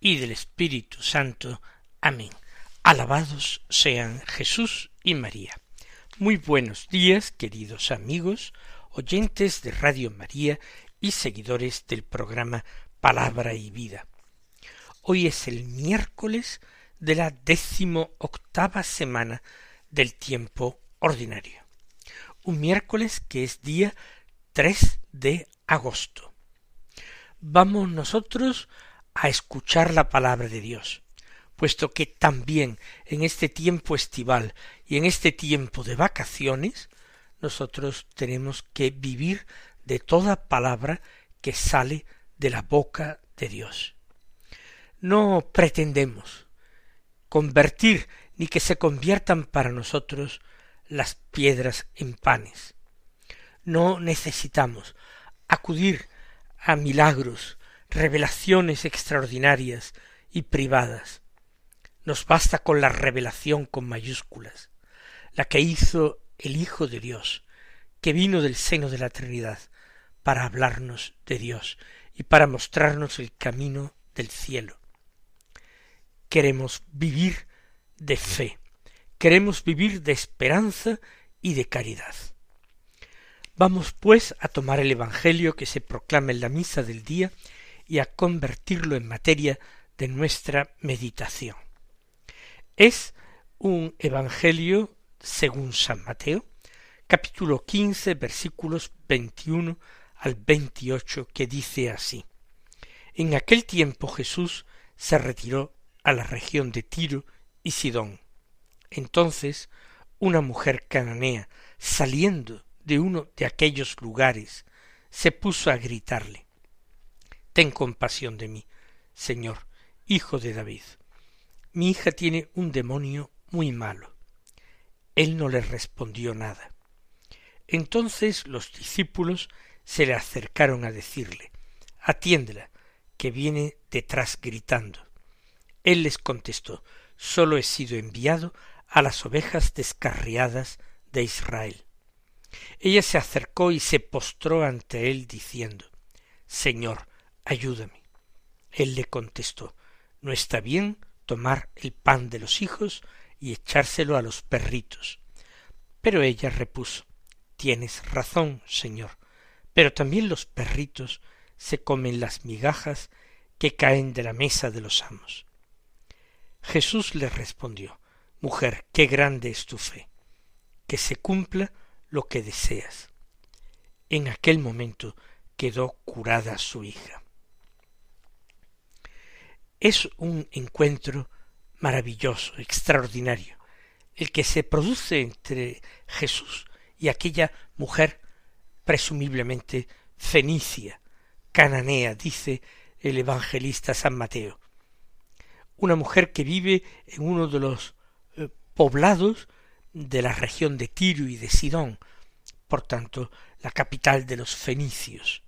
y del Espíritu Santo. Amén. Alabados sean Jesús y María. Muy buenos días, queridos amigos, oyentes de Radio María y seguidores del programa Palabra y Vida. Hoy es el miércoles de la décimo octava semana del tiempo ordinario. Un miércoles que es día 3 de agosto. Vamos nosotros a escuchar la palabra de Dios, puesto que también en este tiempo estival y en este tiempo de vacaciones, nosotros tenemos que vivir de toda palabra que sale de la boca de Dios. No pretendemos convertir ni que se conviertan para nosotros las piedras en panes. No necesitamos acudir a milagros, revelaciones extraordinarias y privadas. Nos basta con la revelación con mayúsculas, la que hizo el Hijo de Dios, que vino del seno de la Trinidad, para hablarnos de Dios y para mostrarnos el camino del cielo. Queremos vivir de fe, queremos vivir de esperanza y de caridad. Vamos pues a tomar el Evangelio que se proclama en la misa del día y a convertirlo en materia de nuestra meditación. Es un Evangelio según San Mateo, capítulo quince, versículos veintiuno al veintiocho, que dice así. En aquel tiempo Jesús se retiró a la región de Tiro y Sidón. Entonces una mujer cananea, saliendo de uno de aquellos lugares, se puso a gritarle Ten compasión de mí, Señor, hijo de David. Mi hija tiene un demonio muy malo. Él no le respondió nada. Entonces los discípulos se le acercaron a decirle Atiéndela, que viene detrás gritando. Él les contestó Solo he sido enviado a las ovejas descarriadas de Israel. Ella se acercó y se postró ante él diciendo Señor, ayúdame. Él le contestó No está bien tomar el pan de los hijos y echárselo a los perritos. Pero ella repuso Tienes razón, señor, pero también los perritos se comen las migajas que caen de la mesa de los amos. Jesús le respondió Mujer, qué grande es tu fe. Que se cumpla lo que deseas. En aquel momento quedó curada su hija. Es un encuentro maravilloso, extraordinario, el que se produce entre Jesús y aquella mujer presumiblemente fenicia, cananea, dice el evangelista San Mateo. Una mujer que vive en uno de los eh, poblados de la región de Tiro y de Sidón, por tanto, la capital de los fenicios.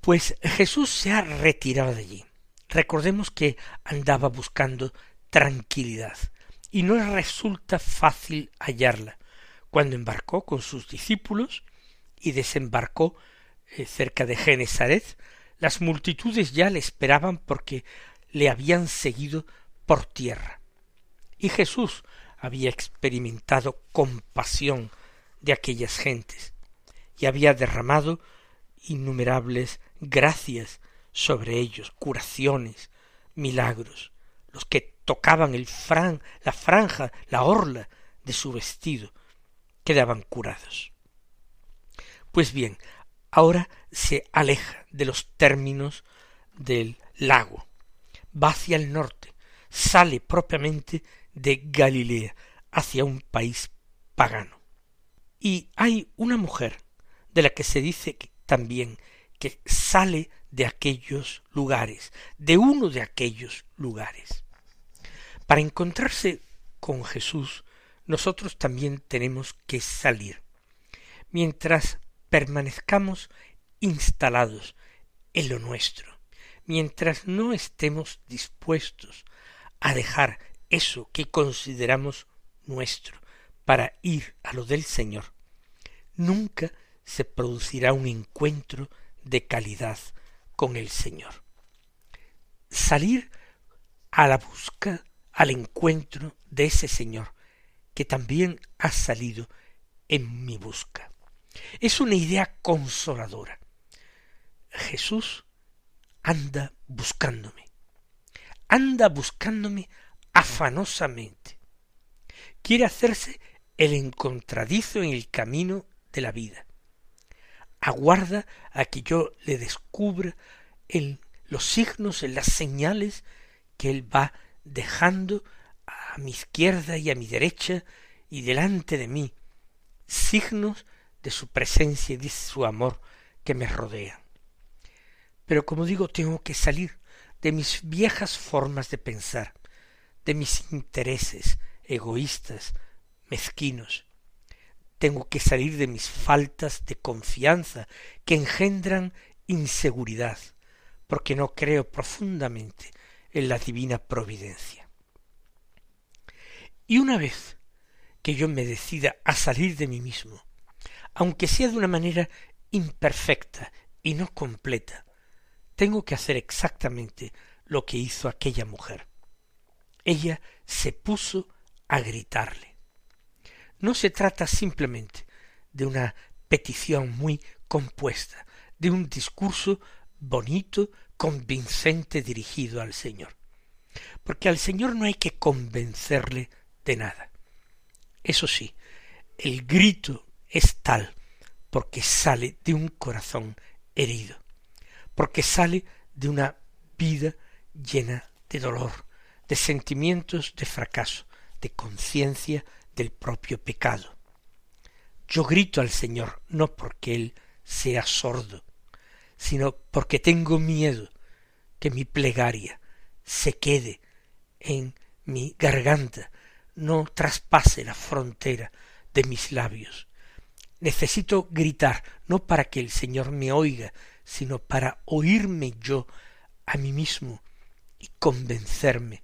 Pues Jesús se ha retirado de allí. Recordemos que andaba buscando tranquilidad y no resulta fácil hallarla. Cuando embarcó con sus discípulos y desembarcó eh, cerca de Genesaret, las multitudes ya le esperaban porque le habían seguido por tierra. Y Jesús había experimentado compasión de aquellas gentes y había derramado innumerables gracias sobre ellos, curaciones, milagros, los que tocaban el fran, la franja, la orla de su vestido, quedaban curados. Pues bien, ahora se aleja de los términos del lago, va hacia el norte, sale propiamente de Galilea hacia un país pagano. Y hay una mujer de la que se dice también que sale de aquellos lugares, de uno de aquellos lugares. Para encontrarse con Jesús, nosotros también tenemos que salir. Mientras permanezcamos instalados en lo nuestro, mientras no estemos dispuestos a dejar eso que consideramos nuestro para ir a lo del Señor, nunca se producirá un encuentro de calidad con el Señor. Salir a la busca, al encuentro de ese Señor que también ha salido en mi busca. Es una idea consoladora. Jesús anda buscándome, anda buscándome afanosamente. Quiere hacerse el encontradizo en el camino de la vida. Aguarda a que yo le descubra en los signos, en las señales que él va dejando a mi izquierda y a mi derecha y delante de mí, signos de su presencia y de su amor que me rodean. Pero como digo, tengo que salir de mis viejas formas de pensar, de mis intereses egoístas, mezquinos. Tengo que salir de mis faltas de confianza que engendran inseguridad, porque no creo profundamente en la divina providencia. Y una vez que yo me decida a salir de mí mismo, aunque sea de una manera imperfecta y no completa, tengo que hacer exactamente lo que hizo aquella mujer. Ella se puso a gritarle. No se trata simplemente de una petición muy compuesta, de un discurso bonito, convincente dirigido al Señor. Porque al Señor no hay que convencerle de nada. Eso sí, el grito es tal porque sale de un corazón herido porque sale de una vida llena de dolor, de sentimientos de fracaso, de conciencia del propio pecado. Yo grito al Señor no porque Él sea sordo, sino porque tengo miedo que mi plegaria se quede en mi garganta, no traspase la frontera de mis labios. Necesito gritar, no para que el Señor me oiga, sino para oírme yo a mí mismo y convencerme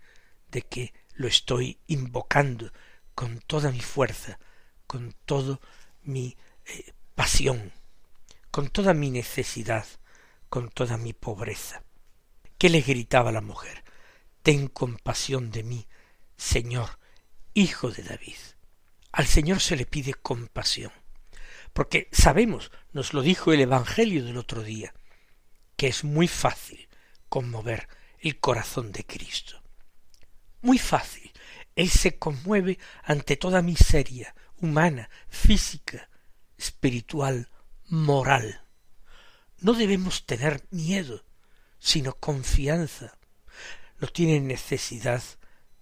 de que lo estoy invocando con toda mi fuerza, con toda mi eh, pasión, con toda mi necesidad, con toda mi pobreza. ¿Qué le gritaba la mujer? Ten compasión de mí, Señor, Hijo de David. Al Señor se le pide compasión porque sabemos, nos lo dijo el Evangelio del otro día, que es muy fácil conmover el corazón de Cristo. Muy fácil. Él se conmueve ante toda miseria humana, física, espiritual, moral. No debemos tener miedo, sino confianza. No tienen necesidad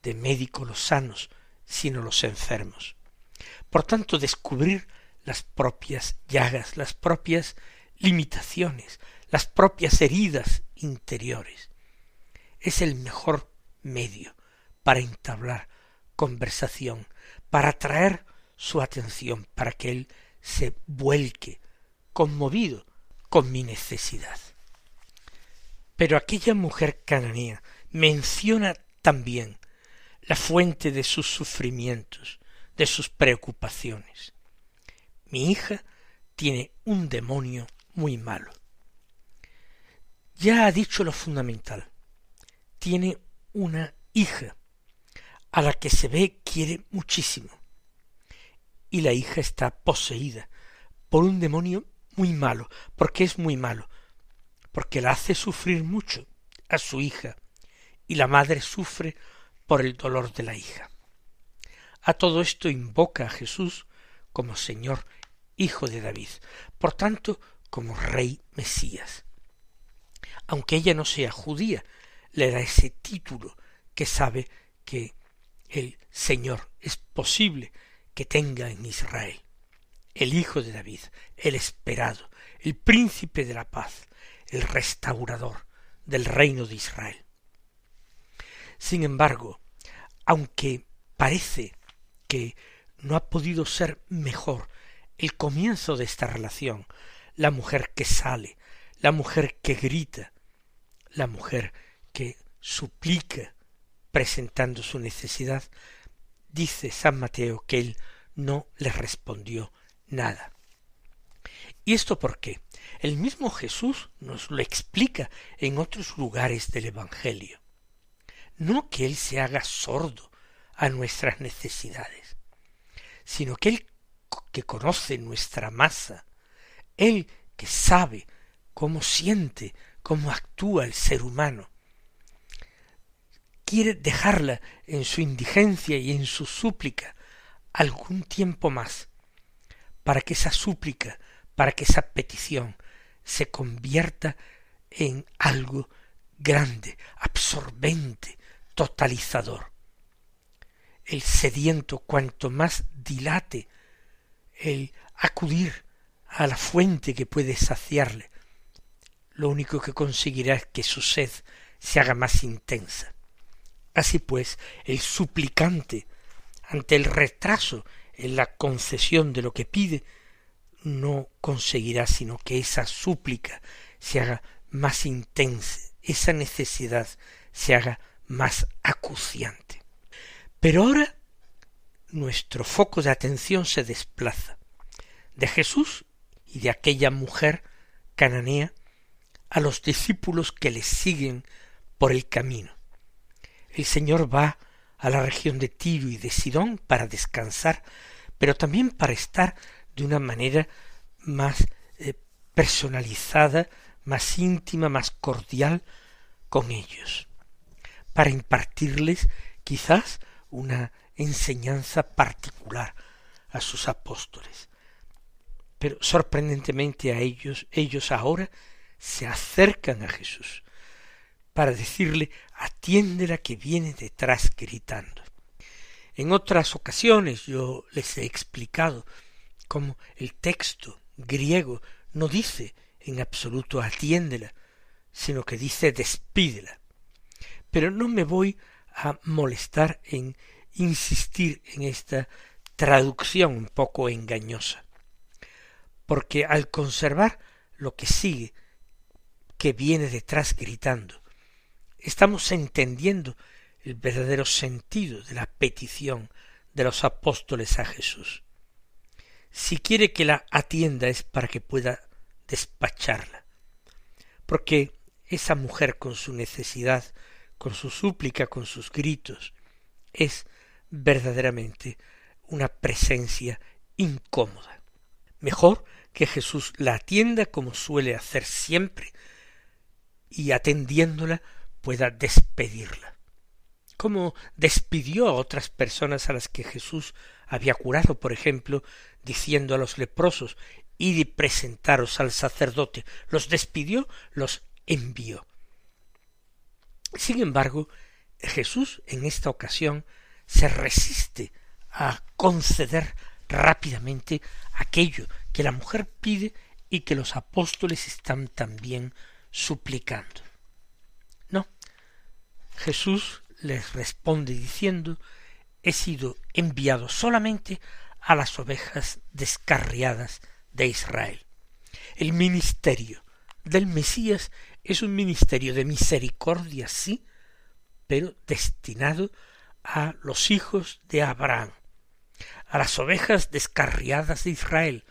de médicos los sanos, sino los enfermos. Por tanto, descubrir las propias llagas, las propias limitaciones, las propias heridas interiores. Es el mejor medio para entablar conversación, para atraer su atención, para que él se vuelque conmovido con mi necesidad. Pero aquella mujer cananea menciona también la fuente de sus sufrimientos, de sus preocupaciones. Mi hija tiene un demonio muy malo. Ya ha dicho lo fundamental. Tiene una hija a la que se ve quiere muchísimo. Y la hija está poseída por un demonio muy malo. porque es muy malo? Porque la hace sufrir mucho a su hija y la madre sufre por el dolor de la hija. A todo esto invoca a Jesús como Señor hijo de David, por tanto como rey Mesías. Aunque ella no sea judía, le da ese título que sabe que el Señor es posible que tenga en Israel. El Hijo de David, el esperado, el príncipe de la paz, el restaurador del reino de Israel. Sin embargo, aunque parece que no ha podido ser mejor el comienzo de esta relación, la mujer que sale, la mujer que grita, la mujer que suplica presentando su necesidad, dice San Mateo que él no le respondió nada. ¿Y esto por qué? El mismo Jesús nos lo explica en otros lugares del Evangelio. No que Él se haga sordo a nuestras necesidades, sino que Él que conoce nuestra masa, Él que sabe cómo siente, cómo actúa el ser humano, quiere dejarla en su indigencia y en su súplica algún tiempo más, para que esa súplica, para que esa petición se convierta en algo grande, absorbente, totalizador. El sediento cuanto más dilate el acudir a la fuente que puede saciarle, lo único que conseguirá es que su sed se haga más intensa. Así pues, el suplicante, ante el retraso en la concesión de lo que pide, no conseguirá sino que esa súplica se haga más intensa, esa necesidad se haga más acuciante. Pero ahora nuestro foco de atención se desplaza de Jesús y de aquella mujer cananea a los discípulos que le siguen por el camino. El Señor va a la región de Tiro y de Sidón para descansar, pero también para estar de una manera más eh, personalizada, más íntima, más cordial con ellos, para impartirles quizás una enseñanza particular a sus apóstoles. Pero sorprendentemente a ellos, ellos ahora se acercan a Jesús para decirle atiende que viene detrás gritando. En otras ocasiones yo les he explicado cómo el texto griego no dice en absoluto atiéndela, sino que dice despídela. Pero no me voy a molestar en insistir en esta traducción un poco engañosa, porque al conservar lo que sigue, que viene detrás gritando, estamos entendiendo el verdadero sentido de la petición de los apóstoles a Jesús. Si quiere que la atienda es para que pueda despacharla, porque esa mujer con su necesidad, con su súplica, con sus gritos, es verdaderamente una presencia incómoda. Mejor que Jesús la atienda como suele hacer siempre y atendiéndola pueda despedirla. Como despidió a otras personas a las que Jesús había curado, por ejemplo, diciendo a los leprosos id y presentaros al sacerdote. Los despidió, los envió. Sin embargo, Jesús en esta ocasión se resiste a conceder rápidamente aquello que la mujer pide y que los apóstoles están también suplicando. Jesús les responde diciendo he sido enviado solamente a las ovejas descarriadas de Israel. El ministerio del Mesías es un ministerio de misericordia, sí, pero destinado a los hijos de Abraham, a las ovejas descarriadas de Israel.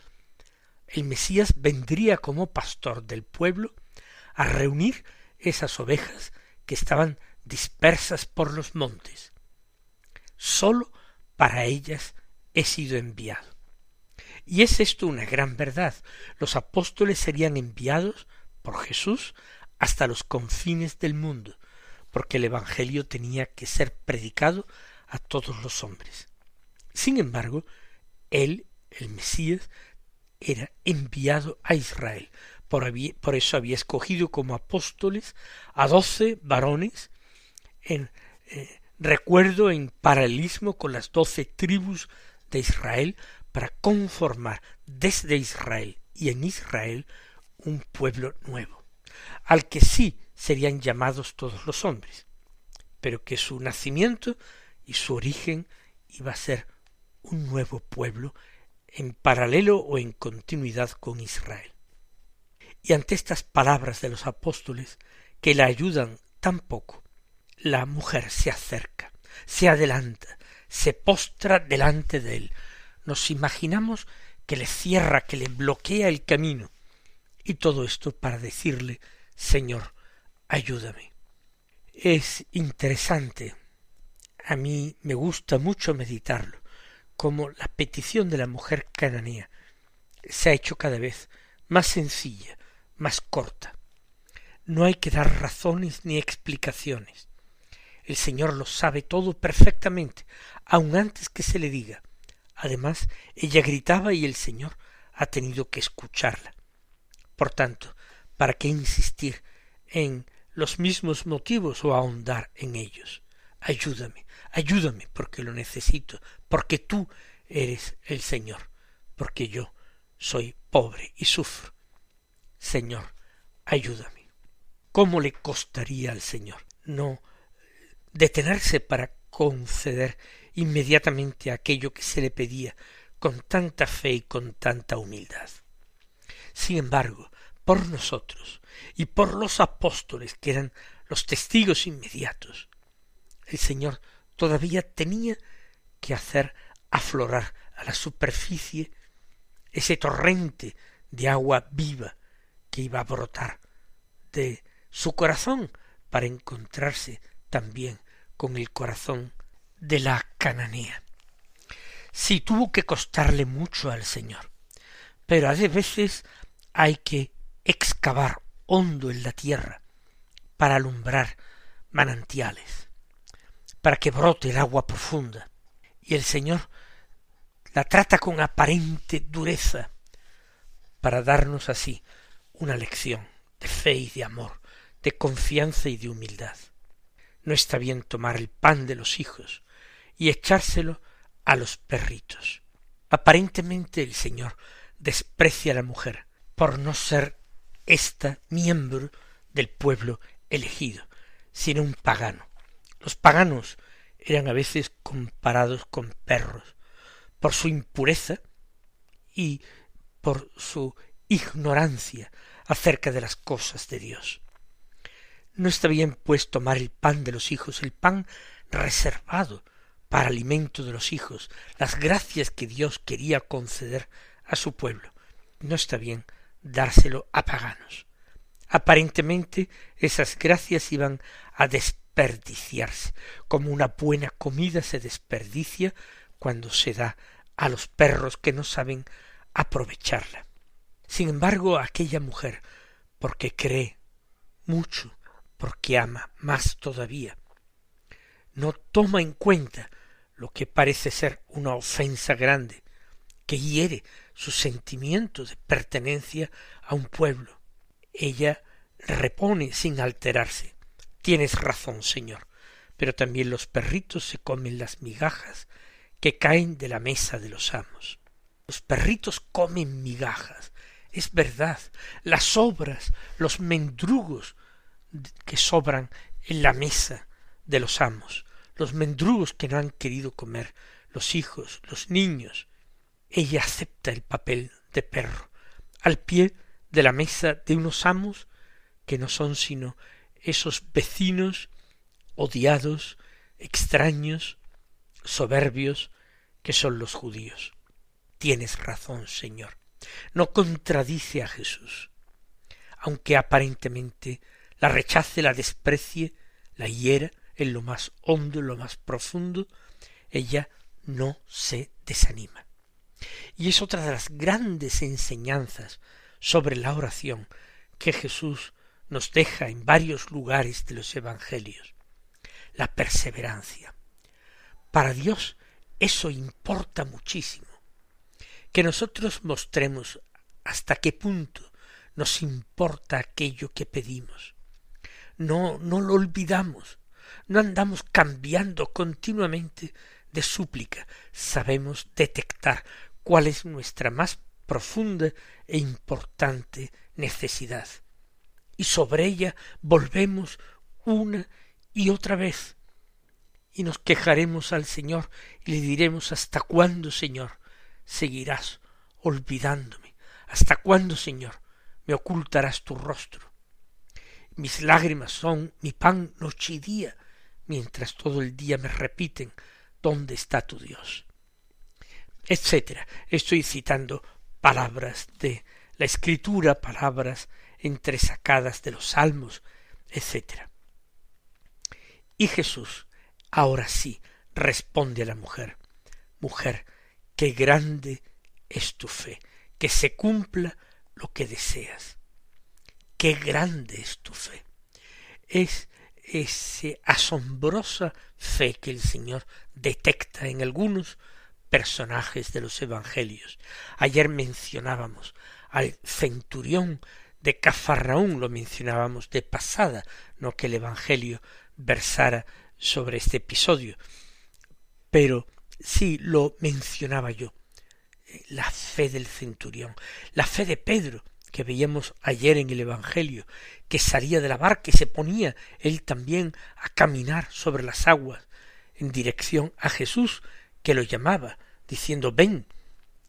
El Mesías vendría como pastor del pueblo a reunir esas ovejas que estaban dispersas por los montes. Sólo para ellas he sido enviado. Y es esto una gran verdad. Los apóstoles serían enviados por Jesús hasta los confines del mundo, porque el Evangelio tenía que ser predicado a todos los hombres. Sin embargo, él, el Mesías, era enviado a Israel. Por, por eso había escogido como apóstoles a doce varones en eh, recuerdo en paralelismo con las doce tribus de Israel para conformar desde Israel y en Israel un pueblo nuevo, al que sí serían llamados todos los hombres, pero que su nacimiento y su origen iba a ser un nuevo pueblo en paralelo o en continuidad con Israel. Y ante estas palabras de los apóstoles, que la ayudan tan poco, la mujer se acerca, se adelanta, se postra delante de él. Nos imaginamos que le cierra, que le bloquea el camino. Y todo esto para decirle, Señor, ayúdame. Es interesante, a mí me gusta mucho meditarlo, como la petición de la mujer cananea se ha hecho cada vez más sencilla, más corta. No hay que dar razones ni explicaciones. El Señor lo sabe todo perfectamente, aun antes que se le diga. Además, ella gritaba y el Señor ha tenido que escucharla. Por tanto, ¿para qué insistir en los mismos motivos o ahondar en ellos? Ayúdame, ayúdame porque lo necesito, porque tú eres el Señor, porque yo soy pobre y sufro. Señor, ayúdame. ¿Cómo le costaría al Señor no detenerse para conceder inmediatamente aquello que se le pedía con tanta fe y con tanta humildad? Sin embargo, por nosotros y por los apóstoles que eran los testigos inmediatos, el Señor todavía tenía que hacer aflorar a la superficie ese torrente de agua viva que iba a brotar de su corazón para encontrarse también con el corazón de la cananea. Sí tuvo que costarle mucho al Señor, pero a veces hay que excavar hondo en la tierra para alumbrar manantiales para que brote el agua profunda. Y el Señor la trata con aparente dureza para darnos así una lección de fe y de amor, de confianza y de humildad. No está bien tomar el pan de los hijos y echárselo a los perritos. Aparentemente el Señor desprecia a la mujer por no ser ésta miembro del pueblo elegido, sino un pagano. Los paganos eran a veces comparados con perros por su impureza y por su ignorancia acerca de las cosas de Dios. No está bien pues tomar el pan de los hijos, el pan reservado para alimento de los hijos, las gracias que Dios quería conceder a su pueblo. No está bien dárselo a paganos. Aparentemente esas gracias iban a desperdiciarse, como una buena comida se desperdicia cuando se da a los perros que no saben aprovecharla. Sin embargo, aquella mujer, porque cree mucho, porque ama más todavía, no toma en cuenta lo que parece ser una ofensa grande, que hiere su sentimiento de pertenencia a un pueblo. Ella repone sin alterarse. Tienes razón, señor, pero también los perritos se comen las migajas que caen de la mesa de los amos. Los perritos comen migajas. Es verdad, las sobras, los mendrugos que sobran en la mesa de los amos, los mendrugos que no han querido comer los hijos, los niños. Ella acepta el papel de perro al pie de la mesa de unos amos que no son sino esos vecinos odiados, extraños, soberbios, que son los judíos. Tienes razón, Señor. No contradice a Jesús. Aunque aparentemente la rechace, la desprecie, la hiera en lo más hondo, en lo más profundo, ella no se desanima. Y es otra de las grandes enseñanzas sobre la oración que Jesús nos deja en varios lugares de los Evangelios. La perseverancia. Para Dios eso importa muchísimo. Que nosotros mostremos hasta qué punto nos importa aquello que pedimos. No, no lo olvidamos, no andamos cambiando continuamente de súplica, sabemos detectar cuál es nuestra más profunda e importante necesidad. Y sobre ella volvemos una y otra vez. Y nos quejaremos al Señor y le diremos ¿Hasta cuándo, Señor, seguirás olvidándome? ¿Hasta cuándo, Señor, me ocultarás tu rostro? Mis lágrimas son mi pan noche y día, mientras todo el día me repiten ¿Dónde está tu Dios? etcétera. Estoy citando palabras de la escritura, palabras entresacadas de los salmos, etcétera. Y Jesús, ahora sí, responde a la mujer, mujer, qué grande es tu fe, que se cumpla lo que deseas. Qué grande es tu fe. Es esa asombrosa fe que el Señor detecta en algunos personajes de los evangelios. Ayer mencionábamos al centurión de Cafarraún, lo mencionábamos de pasada, no que el evangelio versara sobre este episodio, pero sí lo mencionaba yo, la fe del centurión, la fe de Pedro, que veíamos ayer en el Evangelio, que salía de la barca y se ponía él también a caminar sobre las aguas en dirección a Jesús, que lo llamaba, diciendo ven,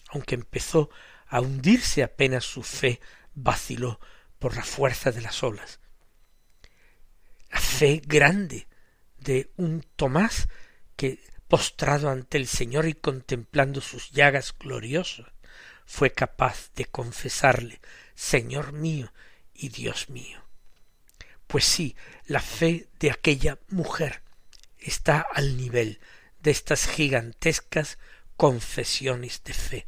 aunque empezó a hundirse apenas su fe vaciló por la fuerza de las olas. La fe grande de un Tomás que postrado ante el Señor y contemplando sus llagas gloriosas, fue capaz de confesarle Señor mío y Dios mío. Pues sí, la fe de aquella mujer está al nivel de estas gigantescas confesiones de fe,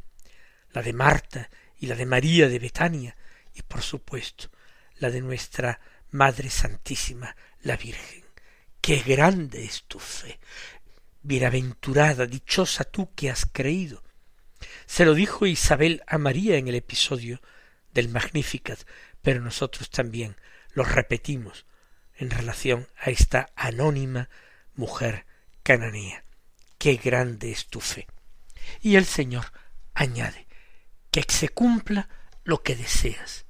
la de Marta y la de María de Betania, y por supuesto la de nuestra Madre Santísima, la Virgen. Qué grande es tu fe. Bienaventurada, dichosa tú que has creído. Se lo dijo Isabel a María en el episodio del Magnificat, pero nosotros también lo repetimos en relación a esta anónima mujer cananea. Qué grande es tu fe. Y el Señor añade que se cumpla lo que deseas,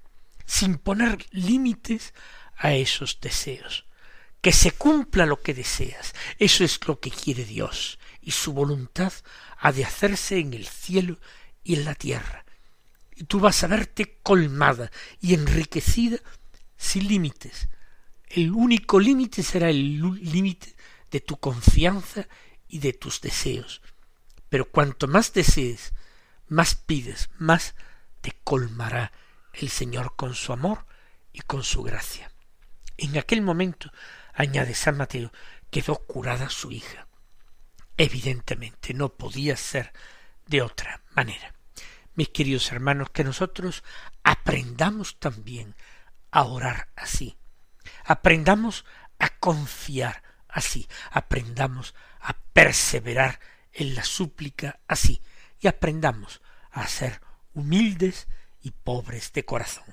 sin poner límites a esos deseos. Que se cumpla lo que deseas. Eso es lo que quiere Dios, y su voluntad ha de hacerse en el cielo y en la tierra y tú vas a verte colmada y enriquecida sin límites. El único límite será el límite de tu confianza y de tus deseos. Pero cuanto más desees, más pides, más te colmará el Señor con su amor y con su gracia. En aquel momento, añade San Mateo, quedó curada su hija. Evidentemente no podía ser de otra manera mis queridos hermanos, que nosotros aprendamos también a orar así, aprendamos a confiar así, aprendamos a perseverar en la súplica así, y aprendamos a ser humildes y pobres de corazón.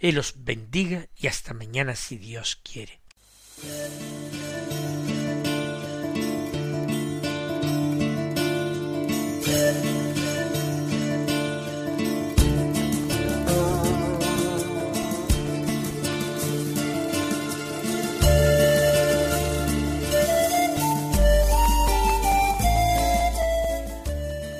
Él os bendiga y hasta mañana si Dios quiere.